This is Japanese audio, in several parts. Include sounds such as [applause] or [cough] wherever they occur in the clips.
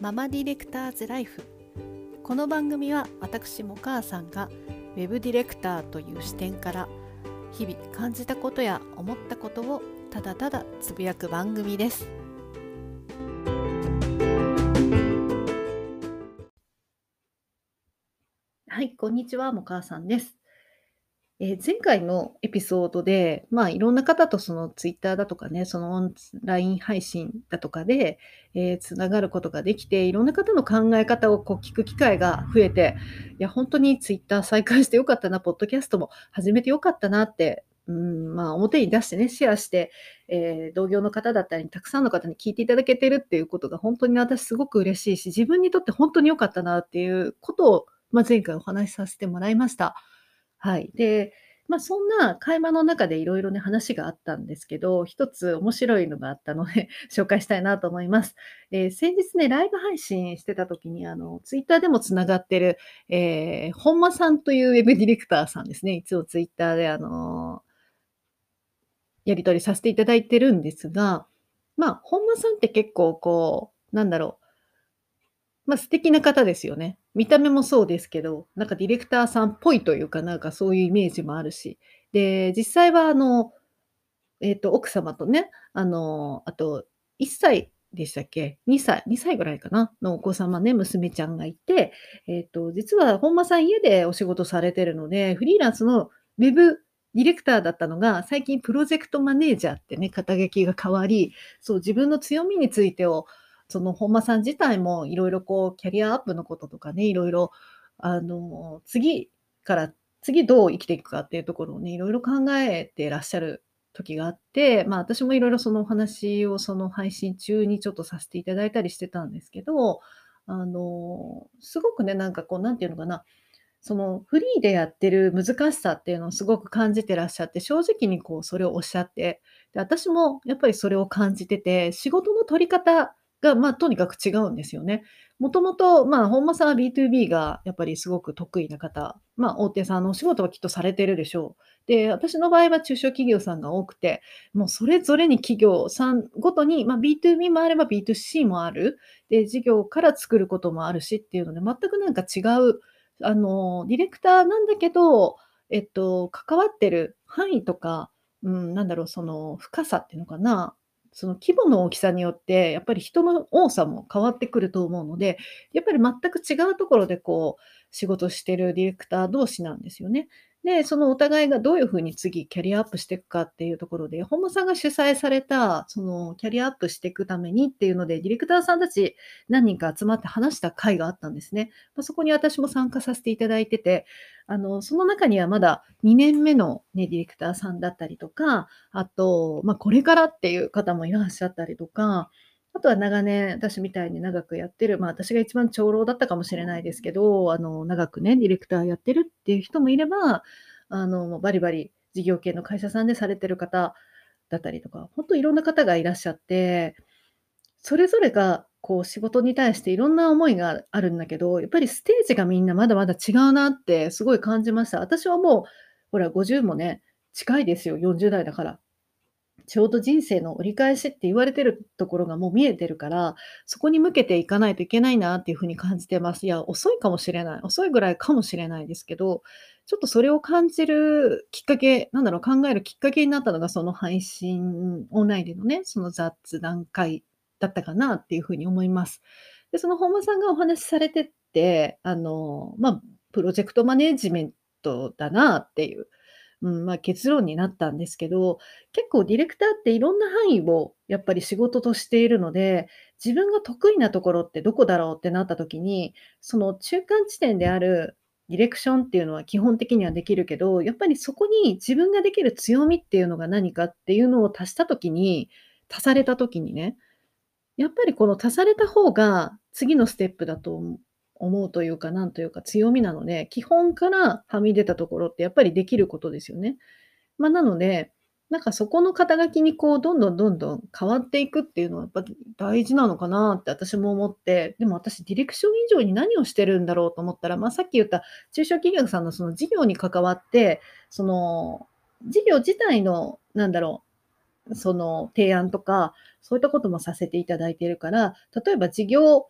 ママディレクターズライフ。この番組は私も母さんがウェブディレクターという視点から日々感じたことや思ったことをただただつぶやく番組です。はいこんにちはも母さんです。えー、前回のエピソードで、まあ、いろんな方とそのツイッターだとかね、そのオンライン配信だとかで、えー、つながることができて、いろんな方の考え方をこう聞く機会が増えて、いや、本当にツイッター再開してよかったな、ポッドキャストも始めてよかったなって、うん、まあ、表に出してね、シェアして、えー、同業の方だったり、たくさんの方に聞いていただけてるっていうことが本当に私すごく嬉しいし、自分にとって本当に良かったなっていうことを、まあ、前回お話しさせてもらいました。はい。で、まあ、そんな会話の中でいろいろね、話があったんですけど、一つ面白いのがあったので [laughs] 紹介したいなと思います。えー、先日ね、ライブ配信してた時に、あの、ツイッターでもつながってる、えー、本間さんというウェブディレクターさんですね。いつもツイッターで、あのやり取りさせていただいてるんですが、まあ、本間さんって結構こう、なんだろう、まあ、素敵な方ですよね。見た目もそうですけど、なんかディレクターさんっぽいというか、なんかそういうイメージもあるし。で、実際はあの、えっ、ー、と、奥様とね、あの、あと、1歳でしたっけ ?2 歳、2歳ぐらいかな？のお子様ね、娘ちゃんがいて、えっ、ー、と、実は本間さん家でお仕事されてるので、フリーランスのウェブディレクターだったのが、最近プロジェクトマネージャーってね、肩書きが変わり、そう、自分の強みについてをその本間さん自体もいろいろこうキャリアアップのこととかね、いろいろあの次から次どう生きていくかっていうところをね、いろいろ考えてらっしゃる時があって、まあ私もいろいろそのお話をその配信中にちょっとさせていただいたりしてたんですけど、あの、すごくね、なんかこう、なんていうのかな、そのフリーでやってる難しさっていうのをすごく感じてらっしゃって、正直にこうそれをおっしゃって、で私もやっぱりそれを感じてて、仕事の取り方が、まあ、とにかく違うんですよね。もともと、まあ、本間さんは B2B がやっぱりすごく得意な方、まあ、大手さんのお仕事はきっとされてるでしょう。で、私の場合は中小企業さんが多くて、もうそれぞれに企業さんごとに、まあ、B2B もあれば B2C もある。で、事業から作ることもあるしっていうので、全くなんか違う、あの、ディレクターなんだけど、えっと、関わってる範囲とか、うん、なんだろう、その深さっていうのかな、その規模の大きさによって、やっぱり人の多さも変わってくると思うので、やっぱり全く違うところでこう、仕事してるディレクター同士なんですよね。で、そのお互いがどういうふうに次キャリアアップしていくかっていうところで、本間さんが主催された、そのキャリアアップしていくためにっていうので、ディレクターさんたち何人か集まって話した会があったんですね。まあ、そこに私も参加させていただいてて、あの、その中にはまだ2年目の、ね、ディレクターさんだったりとか、あと、まあ、これからっていう方もいらっしゃったりとか、あとは長年、私みたいに長くやってる、まあ私が一番長老だったかもしれないですけど、あの、長くね、ディレクターやってるっていう人もいれば、あの、バリバリ事業系の会社さんでされてる方だったりとか、本当いろんな方がいらっしゃって、それぞれがこう仕事に対していろんな思いがあるんだけど、やっぱりステージがみんなまだまだ違うなってすごい感じました。私はもう、ほら、50もね、近いですよ、40代だから。ちょうど人生の折り返しって言われてるところがもう見えてるから、そこに向けていかないといけないなっていうふうに感じてます。いや、遅いかもしれない。遅いぐらいかもしれないですけど、ちょっとそれを感じるきっかけ、なんだろう、考えるきっかけになったのが、その配信、オンラインでのね、その雑談会だったかなっていうふうに思います。で、その本間さんがお話しされてって、あの、まあ、プロジェクトマネジメントだなっていううん、まあ、結論になったんですけど、結構ディレクターっていろんな範囲をやっぱり仕事としているので、自分が得意なところってどこだろうってなった時に、その中間地点であるディレクションっていうのは基本的にはできるけど、やっぱりそこに自分ができる強みっていうのが何かっていうのを足した時に、足された時にね、やっぱりこの足された方が次のステップだと思う。思うというか、なんというか強みなので、基本からはみ出たところってやっぱりできることですよね。まあ、なので、なんかそこの肩書きにこう、どんどんどんどん変わっていくっていうのはやっぱ大事なのかなって私も思って、でも私ディレクション以上に何をしてるんだろうと思ったら、まあ、さっき言った中小企業さんのその事業に関わって、その事業自体の、なんだろう、その提案とか、そういったこともさせていただいているから、例えば事業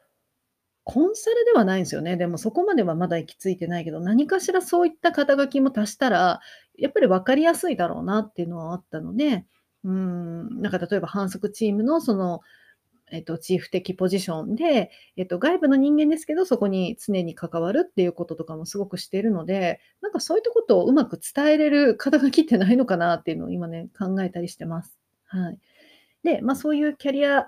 コンサルではないんですよね。でもそこまではまだ行き着いてないけど、何かしらそういった肩書きも足したら、やっぱり分かりやすいだろうなっていうのはあったので、うん、なんか例えば反則チームのその、えっと、チーフ的ポジションで、えっと、外部の人間ですけど、そこに常に関わるっていうこととかもすごくしているので、なんかそういったことをうまく伝えれる肩書きってないのかなっていうのを今ね、考えたりしてます。はい。で、ま、そういうキャリア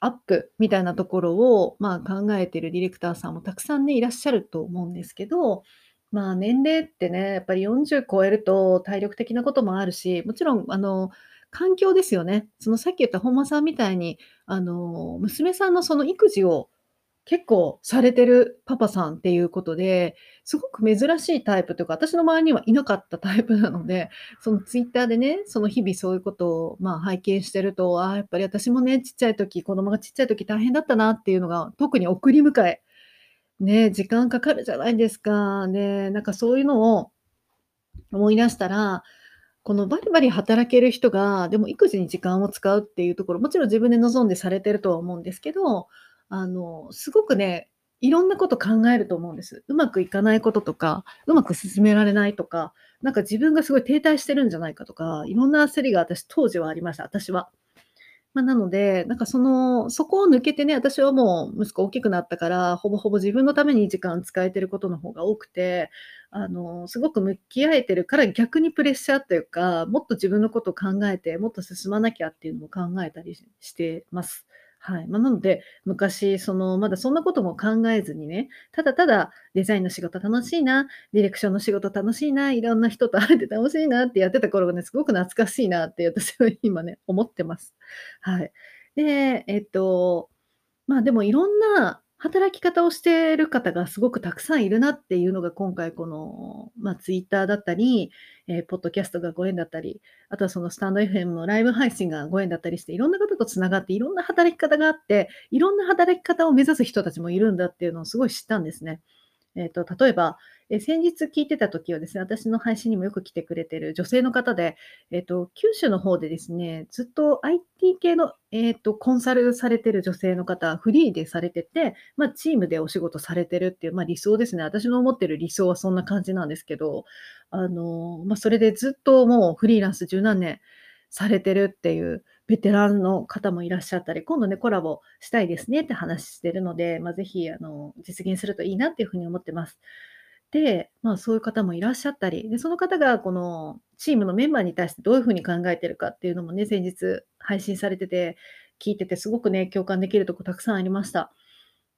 アップみたいなところを、まあ、考えてるディレクターさんもたくさんね、いらっしゃると思うんですけど、まあ、年齢ってね、やっぱり40超えると体力的なこともあるし、もちろんあの、環境ですよね。そのさっき言った本間さんみたいに、あの、娘さんのその育児を結構されてるパパさんっていうことで、すごく珍しいタイプというか、私の周りにはいなかったタイプなので、[laughs] そのツイッターでね、その日々そういうことを、まあ、拝見してると、ああ、やっぱり私もね、ちっちゃい時、子供がちっちゃい時大変だったなっていうのが、特に送り迎え、ね、時間かかるじゃないですか。で、なんかそういうのを思い出したら、このバリバリ働ける人が、でも育児に時間を使うっていうところ、もちろん自分で望んでされてるとは思うんですけど、あの、すごくね、いろんなこと考えると思うんです。うまくいかないこととか、うまく進められないとか、なんか自分がすごい停滞してるんじゃないかとか、いろんな焦りが私当時はありました、私は。まあ、なので、なんかその、そこを抜けてね、私はもう息子大きくなったから、ほぼほぼ自分のために時間使えてることの方が多くて、あの、すごく向き合えてるから逆にプレッシャーというか、もっと自分のことを考えて、もっと進まなきゃっていうのも考えたりしてます。はい。まあ、なので、昔、その、まだそんなことも考えずにね、ただただデザインの仕事楽しいな、ディレクションの仕事楽しいな、いろんな人と会えて楽しいなってやってた頃がね、すごく懐かしいなって私は [laughs] 今ね、思ってます。はい。で、えっと、まあでもいろんな働き方をしている方がすごくたくさんいるなっていうのが今回この、まあ、ツイッターだったり、えー、ポッドキャストがご縁だったり、あとはそのスタンド FM のライブ配信がご縁だったりして、いろんな方とつながって、いろんな働き方があって、いろんな働き方を目指す人たちもいるんだっていうのをすごい知ったんですね。えっ、ー、と、例えば、え先日聞いてた時はですね、私の配信にもよく来てくれてる女性の方で、えっ、と、九州の方でですね、ずっと IT 系の、えっ、と、コンサルされてる女性の方、フリーでされてて、まあ、チームでお仕事されてるっていう、まあ、理想ですね。私の思ってる理想はそんな感じなんですけど、あの、まあ、それでずっともうフリーランス十何年されてるっていうベテランの方もいらっしゃったり、今度ね、コラボしたいですねって話してるので、まあ、ぜひ、あの、実現するといいなっていうふうに思ってます。で、まあ、そういう方もいらっしゃったり、で、その方がこのチームのメンバーに対してどういうふうに考えてるかっていうのもね、先日配信されてて、聞いててすごくね、共感できるとこたくさんありました。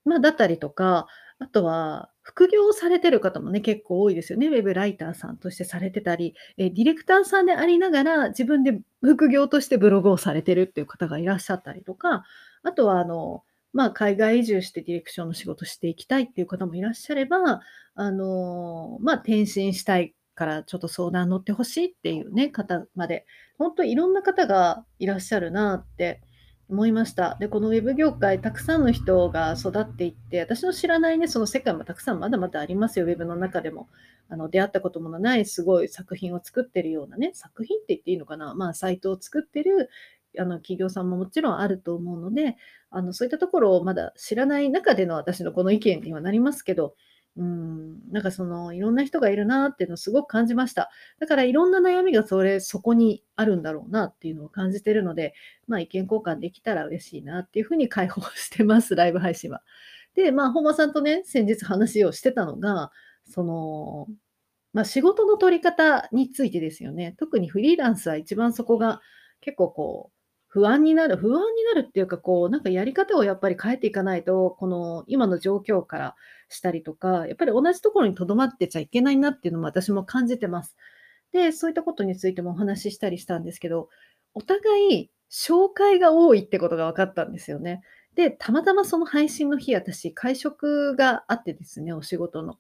まあ、だったりとか、あとは副業されてる方もね、結構多いですよね。ウェブライターさんとしてされてたり、え、ディレクターさんでありながら、自分で副業としてブログをされてるっていう方がいらっしゃったりとか、あとはあのまあ、海外移住してディレクションの仕事していきたいっていう方もいらっしゃれば、あの、まあ、転身したいからちょっと相談乗ってほしいっていうね、方まで、本当いろんな方がいらっしゃるなって思いました。で、このウェブ業界、たくさんの人が育っていって、私の知らないね、その世界もたくさんまだまだありますよ、ウェブの中でも。あの出会ったこともないすごい作品を作ってるようなね、作品って言っていいのかな、まあ、サイトを作ってるあの企業さんももちろんあると思うので、あのそういったところをまだ知らない中での私のこの意見にはなりますけど、うん、なんかそのいろんな人がいるなっていうのをすごく感じました。だからいろんな悩みがそれ、そこにあるんだろうなっていうのを感じてるので、まあ意見交換できたら嬉しいなっていうふうに解放してます、[laughs] ライブ配信は。で、まあ本間さんとね、先日話をしてたのが、その、まあ仕事の取り方についてですよね。特にフリーランスは一番そこが結構こう、不安になる不安になるっていうか、こう、なんかやり方をやっぱり変えていかないと、この今の状況からしたりとか、やっぱり同じところに留まってちゃいけないなっていうのも私も感じてます。で、そういったことについてもお話ししたりしたんですけど、お互い紹介が多いってことが分かったんですよね。で、たまたまその配信の日、私、会食があってですね、お仕事の。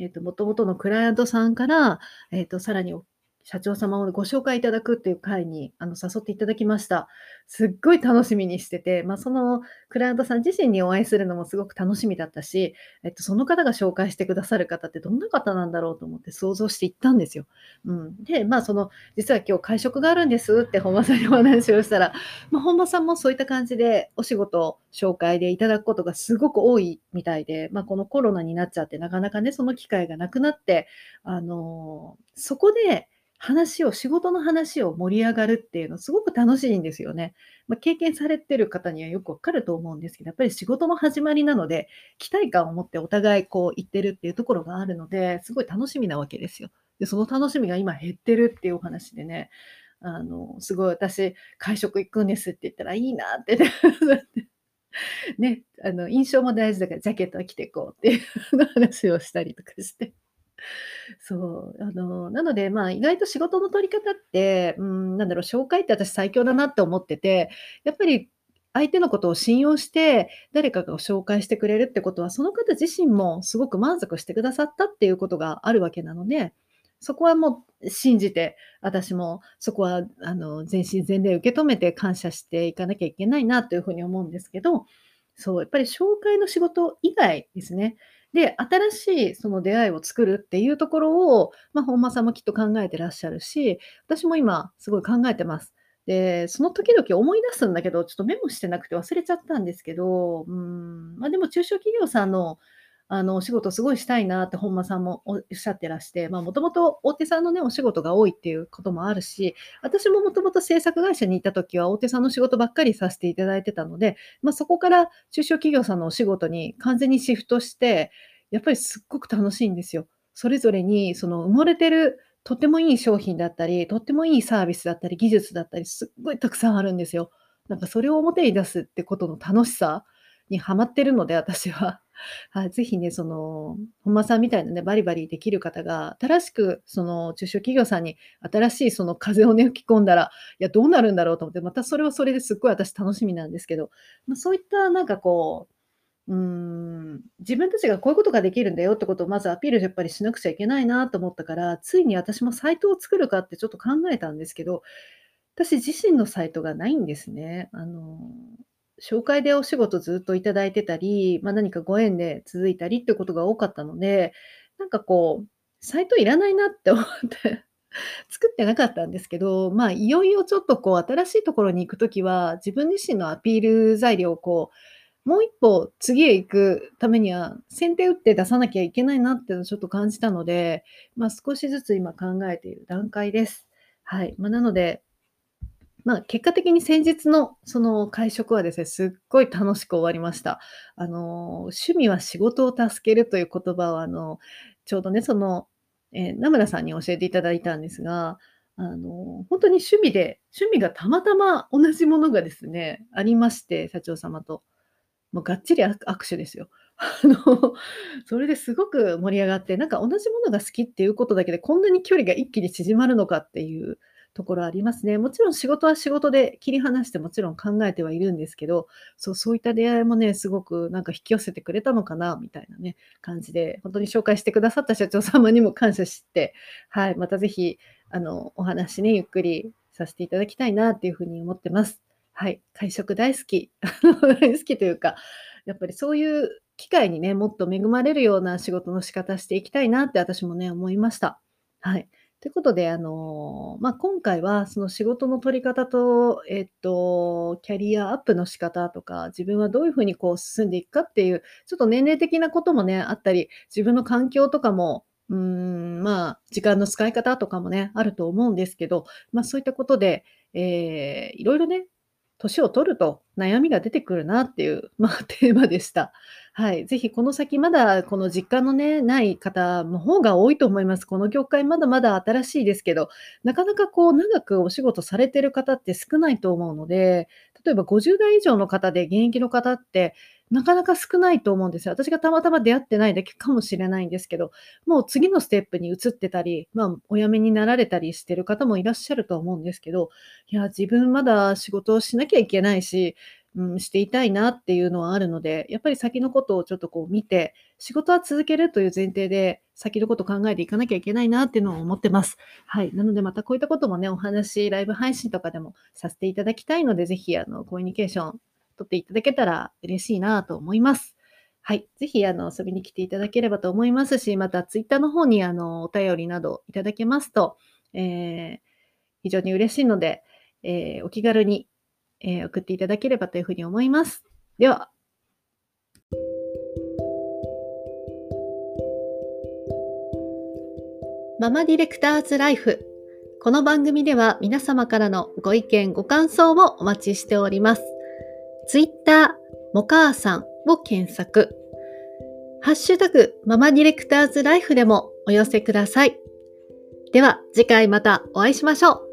えっ、と、もともとのクライアントさんから、えっ、と、さらに社長様をご紹介いただくっていう会に、あの、誘っていただきました。すっごい楽しみにしてて、まあ、そのクライアントさん自身にお会いするのもすごく楽しみだったし、えっと、その方が紹介してくださる方ってどんな方なんだろうと思って想像していったんですよ。うん。で、まあ、その、実は今日会食があるんですって本間さんにお話をしたら、まあ、本間さんもそういった感じでお仕事紹介でいただくことがすごく多いみたいで、まあ、このコロナになっちゃってなかなかね、その機会がなくなって、あの、そこで、話を仕事の話を盛り上がるっていうのすごく楽しいんですよね。まあ、経験されてる方にはよくわかると思うんですけど、やっぱり仕事の始まりなので、期待感を持ってお互いこう言ってるっていうところがあるので、すごい楽しみなわけですよ。で、その楽しみが今減ってるっていうお話でね、あの、すごい私、会食行くんですって言ったらいいなってね [laughs] ね、あの、印象も大事だからジャケットは着ていこうっていう話をしたりとかして。[laughs] そう、あの、なので、まあ、意外と仕事の取り方って、うん、なんだろう、紹介って私最強だなって思ってて、やっぱり相手のことを信用して、誰かが紹介してくれるってことは、その方自身もすごく満足してくださったっていうことがあるわけなので、そこはもう信じて、私もそこはあの全身全霊受け止めて感謝していかなきゃいけないなというふうに思うんですけど、そう、やっぱり紹介の仕事以外ですね。で、新しいその出会いを作るっていうところを、まあ、本間さんもきっと考えてらっしゃるし、私も今すごい考えてます。で、その時々思い出すんだけど、ちょっとメモしてなくて忘れちゃったんですけど、うん、まあ、でも中小企業さんのあの、お仕事すごいしたいなって本間さんもおっしゃってらして、まあ、もともと大手さんのね、お仕事が多いっていうこともあるし、私ももともと制作会社にいた時は大手さんの仕事ばっかりさせていただいてたので、まあ、そこから中小企業さんのお仕事に完全にシフトして、やっぱりすっごく楽しいんですよ。それぞれにその埋もれてるとってもいい商品だったり、とってもいいサービスだったり、技術だったり、すっごいたくさんあるんですよ。なんかそれを表に出すってことの楽しさにハマってるので、私は。はい、ぜひね、その、本間さんみたいなね、バリバリできる方が、新しく、その、中小企業さんに新しいその風をね、吹き込んだら、いや、どうなるんだろうと思って、またそれはそれですっごい私楽しみなんですけど、まあ、そういったなんかこう、うーん、自分たちがこういうことができるんだよってことをまずアピールやっぱりしなくちゃいけないなと思ったから、ついに私もサイトを作るかってちょっと考えたんですけど、私自身のサイトがないんですね。あの、紹介でお仕事ずっといただいてたり、まあ、何かご縁で続いたりってことが多かったので、なんかこう、サイトいらないなって思って [laughs] 作ってなかったんですけど、まあ、いよいよちょっとこう新しいところに行くときは、自分自身のアピール材料をこう、もう一歩次へ行くためには、先手打って出さなきゃいけないなっていうのをちょっと感じたので、まあ、少しずつ今考えている段階です。はい。まあ、なので、まあ、結果的に先日のその会食はですね、すっごい楽しく終わりました。あの、趣味は仕事を助けるという言葉を、あの、ちょうどね、その、えー、名村さんに教えていただいたんですが、あの、本当に趣味で、趣味がたまたま同じものがですね、ありまして、社長様と。もうがっちり握手ですよ。[laughs] あの、それですごく盛り上がって、なんか同じものが好きっていうことだけで、こんなに距離が一気に縮まるのかっていうところありますね。もちろん仕事は仕事で切り離してもちろん考えてはいるんですけど、そうそういった出会いもね、すごくなんか引き寄せてくれたのかなみたいなね、感じで、本当に紹介してくださった社長様にも感謝して、はい、またぜひ、あの、お話ね、ゆっくりさせていただきたいなっていうふうに思ってます。はい、会食大好き。大好きというか、やっぱりそういう機会にね、もっと恵まれるような仕事の仕方していきたいなって私もね、思いました。はい。ということで、あの、まあ、今回はその仕事の取り方と、えっと、キャリアアップの仕方とか、自分はどういうふうにこう進んでいくかっていう、ちょっと年齢的なこともね、あったり、自分の環境とかも、うん、まあ、時間の使い方とかもね、あると思うんですけど、まあ、そういったことで、えー、いろいろね、年を取ると悩みが出てくるなっていう、まあ、テーマでした。はい。ぜひこの先まだこの実感のね、ない方の方が多いと思います。この業界まだまだ新しいですけど、なかなかこう長くお仕事されてる方って少ないと思うので、例えば50代以上の方で現役の方ってなかなか少ないと思うんですよ。私がたまたま出会ってないだけかもしれないんですけど、もう次のステップに移ってたり、まあ、お辞めになられたりしてる方もいらっしゃると思うんですけど、いや、自分まだ仕事をしなきゃいけないし、うん、していたいなっていうのはあるので、やっぱり先のことをちょっとこう見て、仕事は続けるという前提で、先のこと考えていかなきゃいけないなっていうのを思ってます。はい。なのでまたこういったこともね、お話、ライブ配信とかでもさせていただきたいので、ぜひ、あの、コミュニケーション取っていただけたら嬉しいなと思います。はい。ぜひ、あの、遊びに来ていただければと思いますし、また、ツイッターの方に、あの、お便りなどいただけますと、えー、非常に嬉しいので、えー、お気軽に、えー、送っていただければというふうに思います。では、ママディレクターズライフ。この番組では皆様からのご意見、ご感想をお待ちしております。ツイッター、もかーさんを検索。ハッシュタグ、ママディレクターズライフでもお寄せください。では、次回またお会いしましょう。